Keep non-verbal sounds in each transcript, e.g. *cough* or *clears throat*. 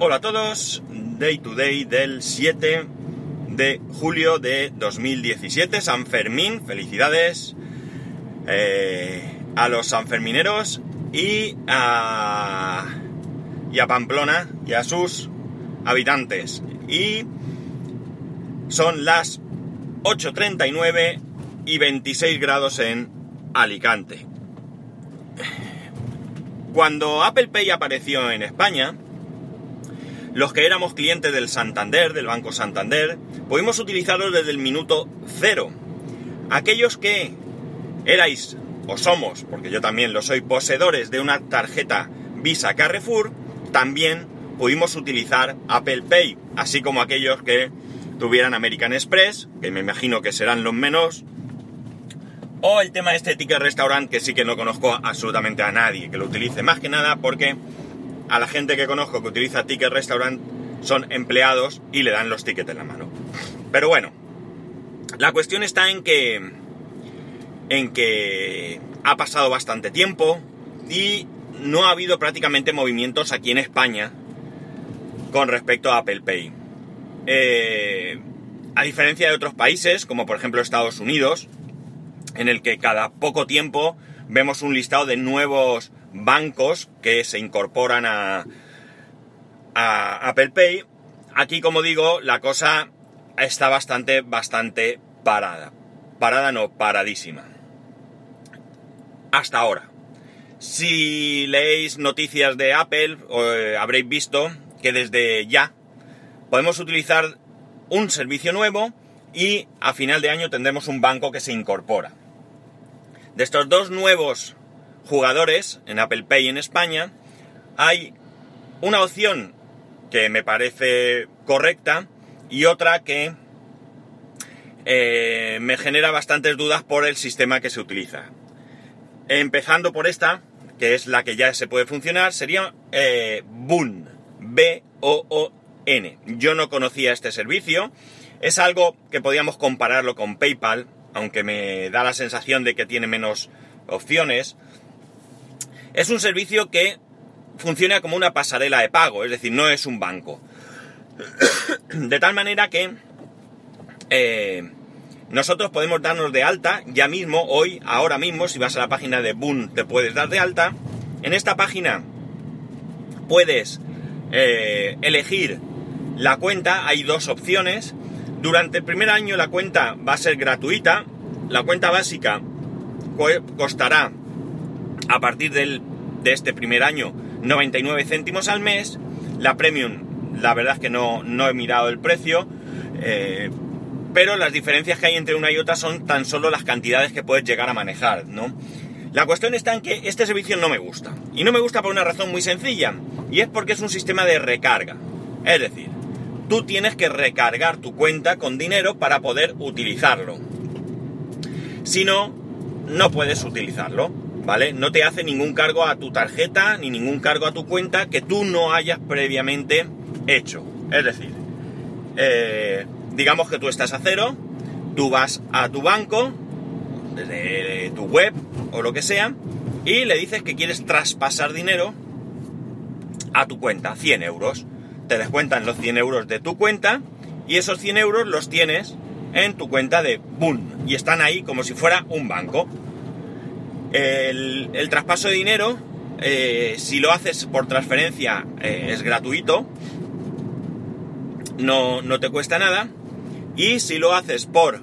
Hola a todos, Day to Day del 7 de julio de 2017, San Fermín, felicidades eh, a los sanfermineros y a, y a Pamplona y a sus habitantes. Y son las 8.39 y 26 grados en Alicante. Cuando Apple Pay apareció en España, los que éramos clientes del Santander, del Banco Santander, pudimos utilizarlo desde el minuto cero. Aquellos que erais o somos, porque yo también lo soy, poseedores de una tarjeta Visa Carrefour, también pudimos utilizar Apple Pay, así como aquellos que tuvieran American Express, que me imagino que serán los menos, o el tema de este ticket restaurant, que sí que no conozco absolutamente a nadie que lo utilice, más que nada porque a la gente que conozco que utiliza Ticket Restaurant son empleados y le dan los tickets en la mano. Pero bueno, la cuestión está en que en que ha pasado bastante tiempo y no ha habido prácticamente movimientos aquí en España con respecto a Apple Pay. Eh, a diferencia de otros países, como por ejemplo Estados Unidos, en el que cada poco tiempo vemos un listado de nuevos bancos que se incorporan a, a Apple Pay. Aquí, como digo, la cosa está bastante, bastante parada. Parada no, paradísima. Hasta ahora. Si leéis noticias de Apple, eh, habréis visto que desde ya podemos utilizar un servicio nuevo y a final de año tendremos un banco que se incorpora. De estos dos nuevos jugadores en Apple Pay en España, hay una opción que me parece correcta y otra que eh, me genera bastantes dudas por el sistema que se utiliza. Empezando por esta, que es la que ya se puede funcionar, sería eh, Boon. B-O-O-N. Yo no conocía este servicio. Es algo que podíamos compararlo con PayPal, aunque me da la sensación de que tiene menos opciones. Es un servicio que funciona como una pasarela de pago, es decir, no es un banco. *coughs* De tal manera que eh, nosotros podemos darnos de alta ya mismo, hoy, ahora mismo, si vas a la página de Boon te puedes dar de alta. En esta página puedes eh, elegir la cuenta, hay dos opciones. Durante el primer año la cuenta va a ser gratuita, la cuenta básica costará a partir del, de este primer año 99 céntimos al mes. La premium, la verdad es que no, no he mirado el precio, eh, pero las diferencias que hay entre una y otra son tan solo las cantidades que puedes llegar a manejar, ¿no? La cuestión está en que este servicio no me gusta. Y no me gusta por una razón muy sencilla, y es porque es un sistema de recarga. Es decir, tú tienes que recargar tu cuenta con dinero para poder utilizarlo. Si no, no puedes utilizarlo. ¿Vale? No te hace ningún cargo a tu tarjeta ni ningún cargo a tu cuenta que tú no hayas previamente hecho. Es decir, eh, digamos que tú estás a cero, tú vas a tu banco, desde tu web o lo que sea, y le dices que quieres traspasar dinero a tu cuenta, 100 euros. Te descuentan los 100 euros de tu cuenta y esos 100 euros los tienes en tu cuenta de Boon y están ahí como si fuera un banco. El, traspaso de dinero, eh, si lo haces por transferencia, eh, es gratuito, no, no, te cuesta nada. Y si lo haces por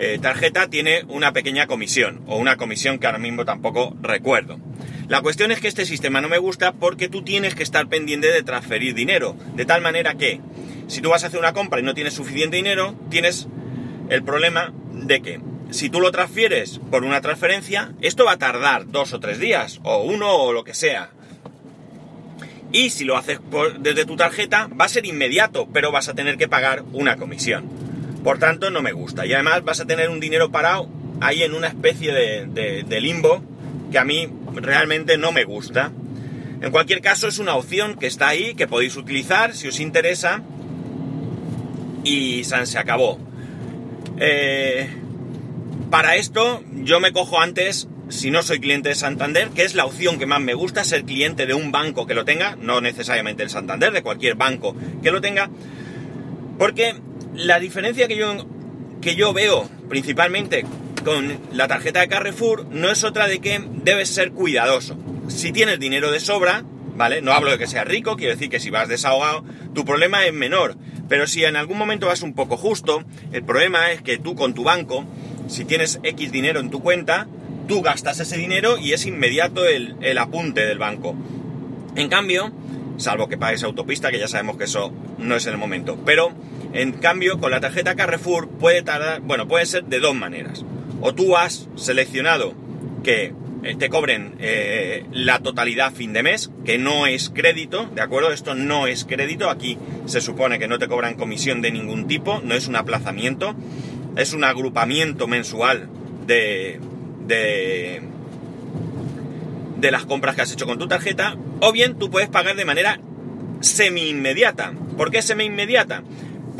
eh, tarjeta, tiene una pequeña comisión, o una comisión que ahora mismo tampoco recuerdo. La cuestión es que este sistema no me gusta porque tú tienes que estar pendiente de transferir dinero, de tal manera que si tú vas a hacer una compra y no tienes suficiente dinero, tienes el problema de que si tú lo transfieres por una transferencia, esto va a tardar dos o tres días, o uno o lo que sea. Y si lo haces desde tu tarjeta, va a ser inmediato, pero vas a tener que pagar una comisión. Por tanto, no me gusta. Y además vas a tener un dinero parado ahí en una especie de, de limbo que a mí realmente no me gusta. En cualquier caso, es una opción que está ahí, que podéis utilizar si os interesa. Y se acabó. Eh, para esto yo me cojo antes si no soy cliente de Santander, que es la opción que más me gusta, ser cliente de un banco que lo tenga, no necesariamente el Santander, de cualquier banco que lo tenga, porque la diferencia que yo, que yo veo principalmente con la tarjeta de Carrefour no es otra de que debes ser cuidadoso. Si tienes dinero de sobra, ¿vale? No hablo de que seas rico, quiero decir que si vas desahogado, tu problema es menor. Pero si en algún momento vas un poco justo, el problema es que tú con tu banco, si tienes X dinero en tu cuenta, tú gastas ese dinero y es inmediato el, el apunte del banco. En cambio, salvo que pagues autopista, que ya sabemos que eso no es el momento. Pero, en cambio, con la tarjeta Carrefour puede tardar, bueno, puede ser de dos maneras o tú has seleccionado que eh, te cobren eh, la totalidad fin de mes, que no es crédito, ¿de acuerdo? Esto no es crédito, aquí se supone que no te cobran comisión de ningún tipo, no es un aplazamiento, es un agrupamiento mensual de, de, de las compras que has hecho con tu tarjeta, o bien tú puedes pagar de manera semi-inmediata. ¿Por qué semi-inmediata?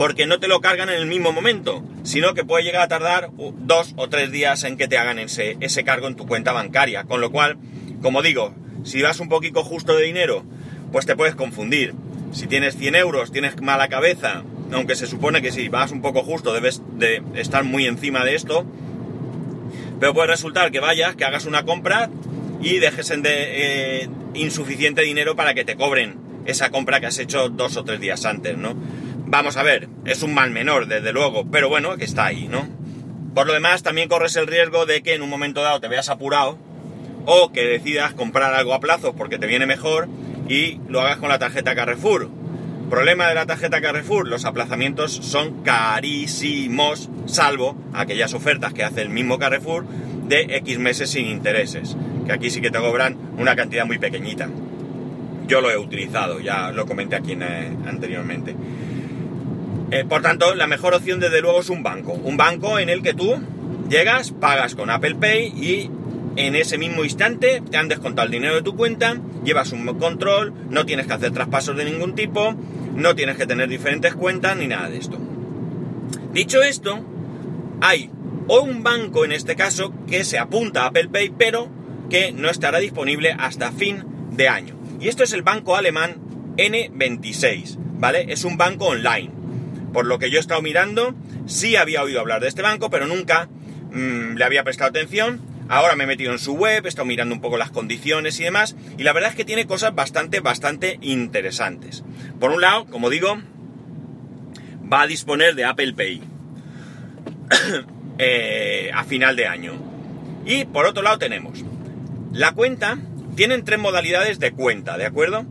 porque no te lo cargan en el mismo momento, sino que puede llegar a tardar dos o tres días en que te hagan ese, ese cargo en tu cuenta bancaria. Con lo cual, como digo, si vas un poquito justo de dinero, pues te puedes confundir. Si tienes 100 euros, tienes mala cabeza, aunque se supone que si vas un poco justo debes de estar muy encima de esto, pero puede resultar que vayas, que hagas una compra y dejes de, eh, insuficiente dinero para que te cobren esa compra que has hecho dos o tres días antes, ¿no? Vamos a ver, es un mal menor, desde luego, pero bueno, que está ahí, ¿no? Por lo demás, también corres el riesgo de que en un momento dado te veas apurado o que decidas comprar algo a plazo porque te viene mejor y lo hagas con la tarjeta Carrefour. Problema de la tarjeta Carrefour, los aplazamientos son carísimos, salvo aquellas ofertas que hace el mismo Carrefour de X meses sin intereses, que aquí sí que te cobran una cantidad muy pequeñita. Yo lo he utilizado, ya lo comenté aquí eh, anteriormente. Eh, por tanto, la mejor opción desde luego es un banco. Un banco en el que tú llegas, pagas con Apple Pay y en ese mismo instante te han descontado el dinero de tu cuenta, llevas un control, no tienes que hacer traspasos de ningún tipo, no tienes que tener diferentes cuentas ni nada de esto. Dicho esto, hay o un banco en este caso que se apunta a Apple Pay pero que no estará disponible hasta fin de año. Y esto es el banco alemán N26, ¿vale? Es un banco online. Por lo que yo he estado mirando, sí había oído hablar de este banco, pero nunca mm, le había prestado atención. Ahora me he metido en su web, he estado mirando un poco las condiciones y demás, y la verdad es que tiene cosas bastante, bastante interesantes. Por un lado, como digo, va a disponer de Apple Pay *coughs* eh, a final de año. Y por otro lado tenemos la cuenta, tienen tres modalidades de cuenta, ¿de acuerdo?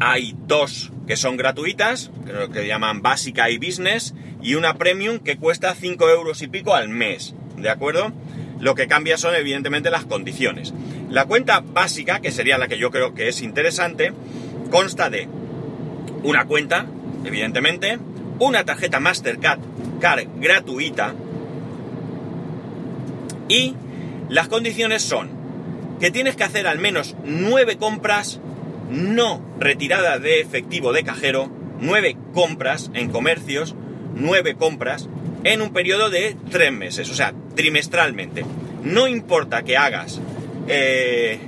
Hay dos que son gratuitas, creo que llaman básica y business, y una premium que cuesta 5 euros y pico al mes, ¿de acuerdo? Lo que cambia son evidentemente las condiciones. La cuenta básica, que sería la que yo creo que es interesante, consta de una cuenta, evidentemente, una tarjeta Mastercard Card gratuita y las condiciones son que tienes que hacer al menos 9 compras no retirada de efectivo de cajero, nueve compras en comercios, nueve compras en un periodo de tres meses, o sea, trimestralmente. No importa que hagas eh,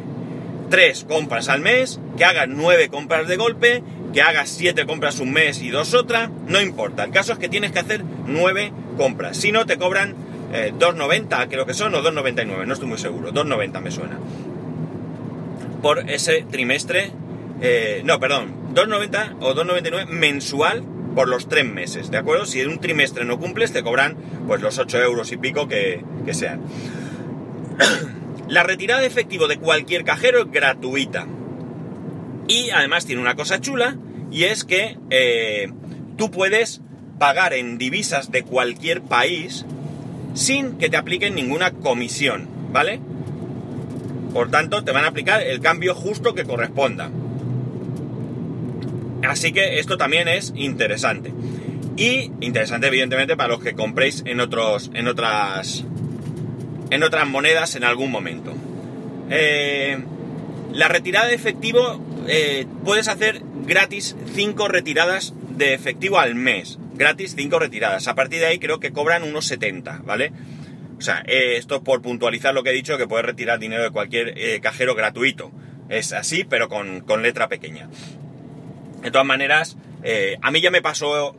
tres compras al mes, que hagas nueve compras de golpe, que hagas siete compras un mes y dos otra, no importa. El caso es que tienes que hacer nueve compras. Si no, te cobran 2,90, eh, creo que son, o 2,99, no estoy muy seguro, 2,90 me suena. Por ese trimestre eh, no, perdón, 2,90 o 2,99 mensual por los tres meses, ¿de acuerdo? Si en un trimestre no cumples, te cobran pues los 8 euros y pico que, sean. La retirada de efectivo de cualquier cajero es gratuita. Y además tiene una cosa chula, y es que eh, tú puedes pagar en divisas de cualquier país sin que te apliquen ninguna comisión, ¿vale? Por tanto, te van a aplicar el cambio justo que corresponda. Así que esto también es interesante. Y interesante, evidentemente, para los que compréis en otros. en otras. En otras monedas en algún momento. Eh, la retirada de efectivo eh, puedes hacer gratis 5 retiradas de efectivo al mes. Gratis 5 retiradas. A partir de ahí creo que cobran unos 70, ¿vale? O sea, eh, esto por puntualizar lo que he dicho, que puedes retirar dinero de cualquier cajero gratuito. Es así, pero con, con letra pequeña. De todas maneras, a mí ya me pasó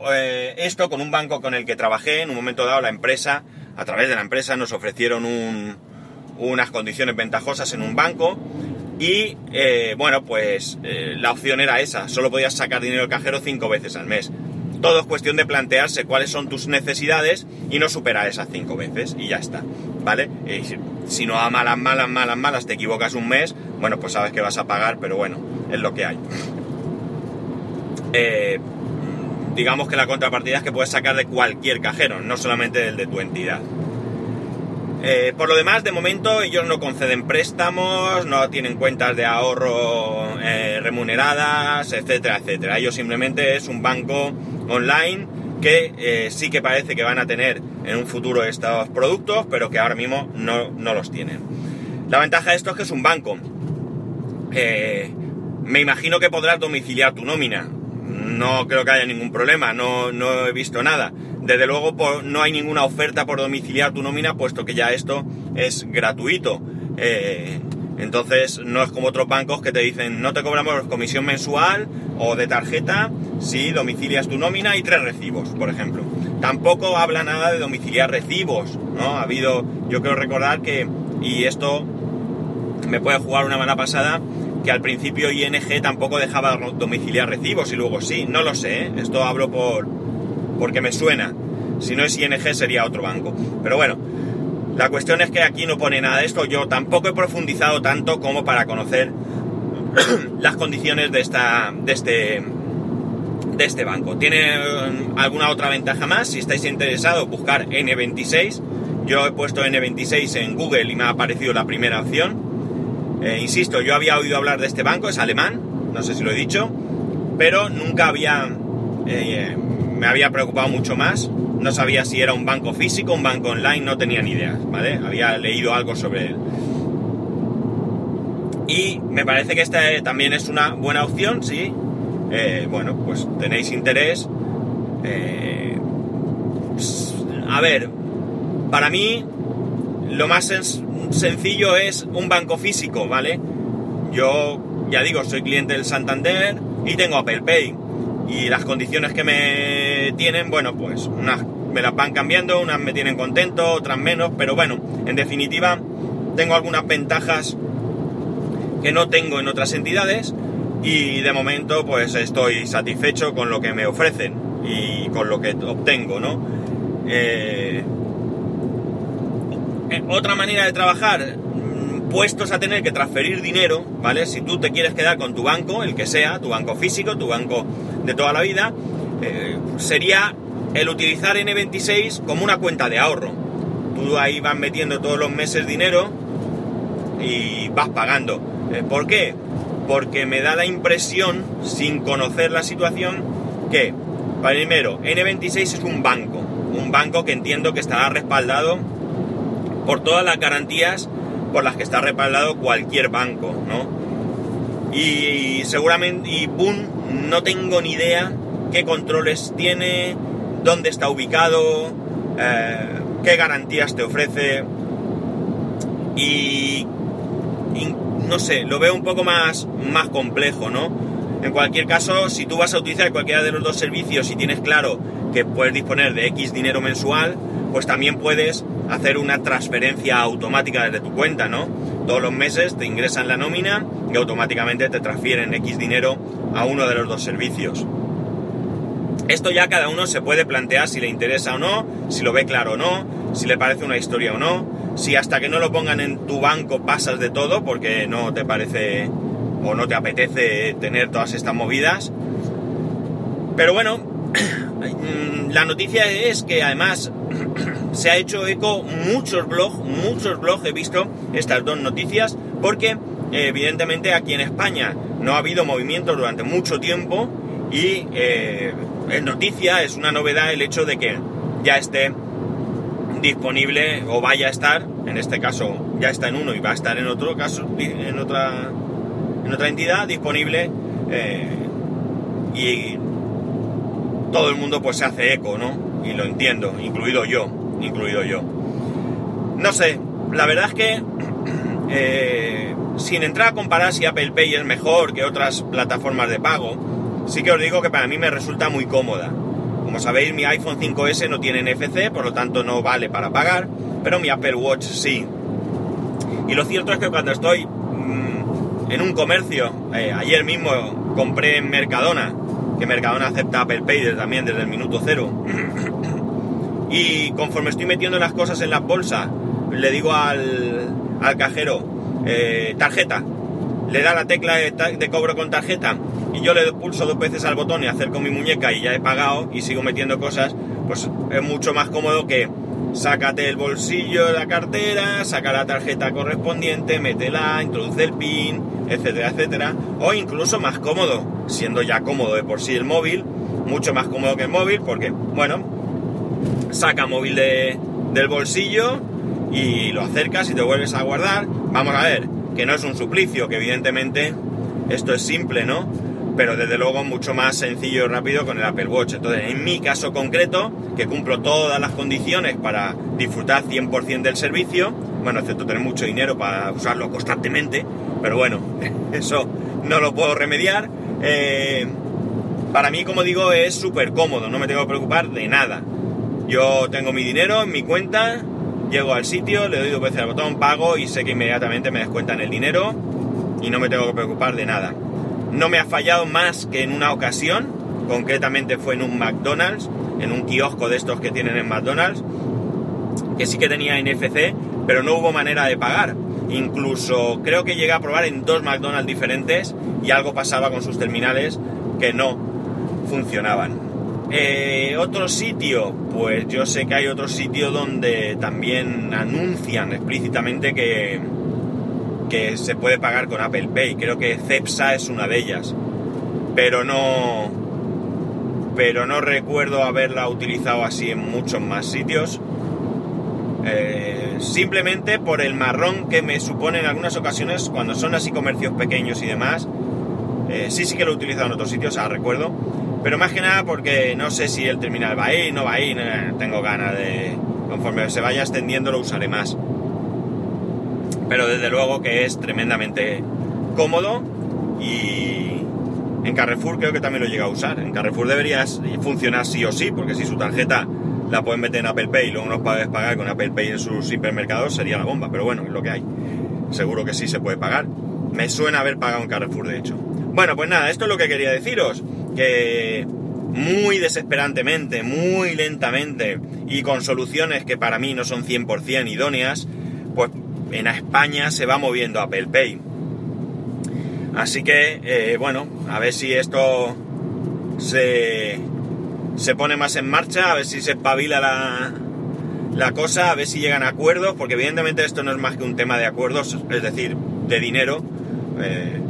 esto con un banco con el que trabajé. En un momento dado, la empresa, a través de la empresa, nos ofrecieron un, unas condiciones ventajosas en un banco. Y eh, bueno, pues la opción era esa. Solo podías sacar dinero del cajero cinco veces al mes. Todo es cuestión de plantearse cuáles son tus necesidades y no superar esas cinco veces. Y ya está. ¿Vale? si no a malas, malas, malas, malas te equivocas un mes, bueno, pues sabes que vas a pagar, pero bueno, es lo que hay. Eh, digamos que la contrapartida es que puedes sacar de cualquier cajero, no solamente del de tu entidad. Eh, por lo demás, de momento ellos no conceden préstamos, no tienen cuentas de ahorro eh, remuneradas, etcétera, etcétera. Ellos simplemente es un banco online que sí que parece que van a tener en un futuro estos productos, pero que ahora mismo no, no los tienen. La ventaja de esto es que es un banco. me imagino que podrás domiciliar tu nómina no creo que haya ningún problema, no, he visto nada. Desde luego no hay ninguna oferta por domiciliar tu nómina, puesto que ya esto es gratuito. Eh, entonces no es como otros bancos que te dicen no te cobramos comisión mensual o de tarjeta si domicilias tu nómina y tres recibos, por ejemplo. Tampoco habla nada de domiciliar recibos, ¿no? Ha habido, yo quiero recordar que, y esto me puede jugar una mala pasada, que al principio ING tampoco dejaba domiciliar recibos y luego sí, no lo sé, ¿eh? esto hablo por porque me suena. Si no es ING sería otro banco. Pero bueno, la cuestión es que aquí no pone nada de esto. Yo tampoco he profundizado tanto como para conocer *clears throat* las condiciones de esta de este de este banco. Tiene um, alguna otra ventaja más, si estáis interesados, buscar N26. Yo he puesto N26 en Google y me ha aparecido la primera opción eh, insisto, yo había oído hablar de este banco, es alemán, no sé si lo he dicho, pero nunca había... Eh, me había preocupado mucho más. No sabía si era un banco físico, un banco online, no tenía ni idea, ¿vale? Había leído algo sobre él. Y me parece que esta también es una buena opción, sí. Eh, bueno, pues tenéis interés. a ver, para mí lo más sencillo es un banco físico, ¿vale? Yo, ya digo, soy cliente del Santander y tengo Apple Pay. Y las condiciones que me tienen, bueno, pues unas me las van cambiando, unas me tienen contento, otras menos, pero bueno, en definitiva, tengo algunas ventajas que no tengo en otras entidades y de momento pues estoy satisfecho con lo que me ofrecen y con lo que obtengo, ¿no? Eh, otra manera de trabajar, mm, puestos a tener que transferir dinero, ¿vale? Si tú te quieres quedar con tu banco, el que sea, tu banco físico, tu banco de toda la vida, eh, sería el utilizar N26 como una cuenta de ahorro. Tú ahí vas metiendo todos los meses dinero y vas pagando. Eh, ¿Por qué? Porque me da la impresión, sin conocer la situación, que, primero, N26 es un banco. Un banco que entiendo que estará respaldado por todas las garantías por las que está respaldado cualquier banco, ¿no? Y, seguramente, y boom, no tengo ni idea qué controles tiene, dónde está ubicado, eh, qué garantías te ofrece y, y, no sé, lo veo un poco más, más complejo, ¿no? En cualquier caso, si tú vas a utilizar cualquiera de los dos servicios y tienes claro que puedes disponer de X dinero mensual, pues también puedes hacer una transferencia automática desde tu cuenta, ¿no? Todos los meses te ingresan la nómina y automáticamente te transfieren X dinero a uno de los dos servicios. Esto ya cada uno se puede plantear si le interesa o no, si lo ve claro o no, si le parece una historia o no, si hasta que no lo pongan en tu banco pasas de todo porque no te parece o no te apetece tener todas estas movidas. Pero bueno, *clears throat* la noticia es que además se ha hecho eco muchos blogs, muchos blogs he visto estas dos noticias porque evidentemente aquí en España no ha habido movimiento durante mucho tiempo y eh, es noticia, es una novedad el hecho de que ya esté disponible o vaya a estar, en este caso ya está en uno y va a estar en otro caso, en otra, en otra entidad disponible eh, y todo el mundo pues se hace eco, ¿no? Y lo entiendo, incluido yo incluido yo. no sé, la verdad es que *clears throat* eh, sin entrar a comparar si Apple Pay es mejor que otras plataformas de pago, sí que os digo que para mí me resulta muy cómoda. Como sabéis, mi iPhone 5S no tiene NFC, por lo tanto no vale para pagar, pero mi Apple Watch sí. Y lo cierto es que cuando estoy mm, en un comercio, eh, ayer mismo compré en Mercadona, que Mercadona acepta Apple Pay también desde el minuto cero, *clears throat* y conforme estoy metiendo las cosas en la bolsa, le digo al, al cajero, eh, tarjeta, le da la tecla de, cobro con tarjeta y yo le pulso dos veces al botón y acerco mi muñeca y ya he pagado y sigo metiendo cosas, pues es mucho más cómodo que sácate el bolsillo de la cartera, saca la tarjeta correspondiente, métela, introduce el PIN, etcétera, etcétera. O incluso más cómodo, siendo ya cómodo de por sí el móvil, mucho más cómodo que el móvil, porque, bueno, saca móvil del bolsillo, y lo acercas y te vuelves a guardar. Vamos a ver, que no es un suplicio, que evidentemente esto es simple, ¿no? Pero desde luego mucho más sencillo y rápido con el Apple Watch. Entonces, en mi caso concreto, que cumplo todas las condiciones para disfrutar 100% del servicio, bueno, excepto tener mucho dinero para usarlo constantemente, pero bueno, *laughs* eso no lo puedo remediar. Eh, para mí, como digo, es súper cómodo, no me tengo que preocupar de nada. Yo tengo mi dinero en mi cuenta, Llego al sitio, le doy dos veces al botón, pago y sé que inmediatamente me descuentan el dinero y no me tengo que preocupar de nada. No me ha fallado más que en una ocasión, concretamente fue en un McDonald's, en un kiosco de estos que tienen en McDonald's, que sí que tenía NFC, pero no hubo manera de pagar. Incluso creo que llegué a probar en dos McDonald's diferentes y algo pasaba con sus terminales que no funcionaban. Eh, otro sitio, pues yo sé que hay otro sitio donde también anuncian explícitamente que, que se puede pagar con Apple Pay. Creo que Cepsa es una de ellas. Pero no. Pero no recuerdo haberla utilizado así en muchos más sitios. Eh, simplemente por el marrón que me supone en algunas ocasiones cuando son así comercios pequeños y demás. Eh, sí, sí que lo he utilizado en otros sitios, ah, recuerdo pero más que nada porque no sé si el terminal va ahí, no va ahí, tengo ganas de... Conforme se vaya extendiendo lo usaré más. Pero desde luego que es tremendamente cómodo y en Carrefour creo que también lo llega a usar. En Carrefour debería funcionar sí o sí, porque si su tarjeta la pueden meter en Apple Pay y luego no puedes pagar con Apple Pay en sus hipermercados sería la bomba, pero bueno, es lo que hay. Seguro que sí se puede pagar. Me suena haber pagado en Carrefour, de hecho. Bueno, pues nada, esto es lo que quería deciros que muy desesperantemente, muy lentamente y con soluciones que para mí no son 100% idóneas, pues en España se va moviendo Apple Pay. Así que, eh, bueno, a ver si esto se, se pone más en marcha, a ver si se espabila la, la cosa, a ver si llegan a acuerdos, porque evidentemente esto no es más que un tema de acuerdos, es decir, de dinero. Eh,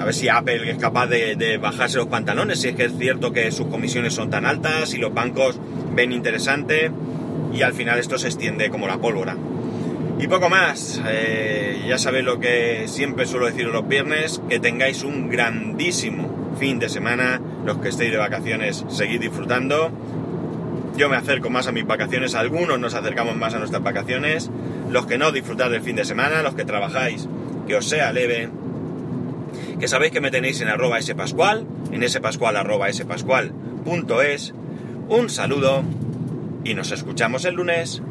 a ver si Apple es capaz de, bajarse los pantalones, si es que es cierto que sus comisiones son tan altas y los bancos ven interesante y al final esto se extiende como la pólvora. Y poco más, eh, ya sabéis lo que siempre suelo decir los viernes, que tengáis un grandísimo fin de semana, los que estéis de vacaciones seguid disfrutando, yo me acerco más a mis vacaciones, algunos nos acercamos más a nuestras vacaciones, los que no disfrutad del fin de semana, los que trabajáis, que os sea leve, que sabéis que me tenéis en arroba spascual, en spascual arroba spascual.es. Un saludo y nos escuchamos el lunes.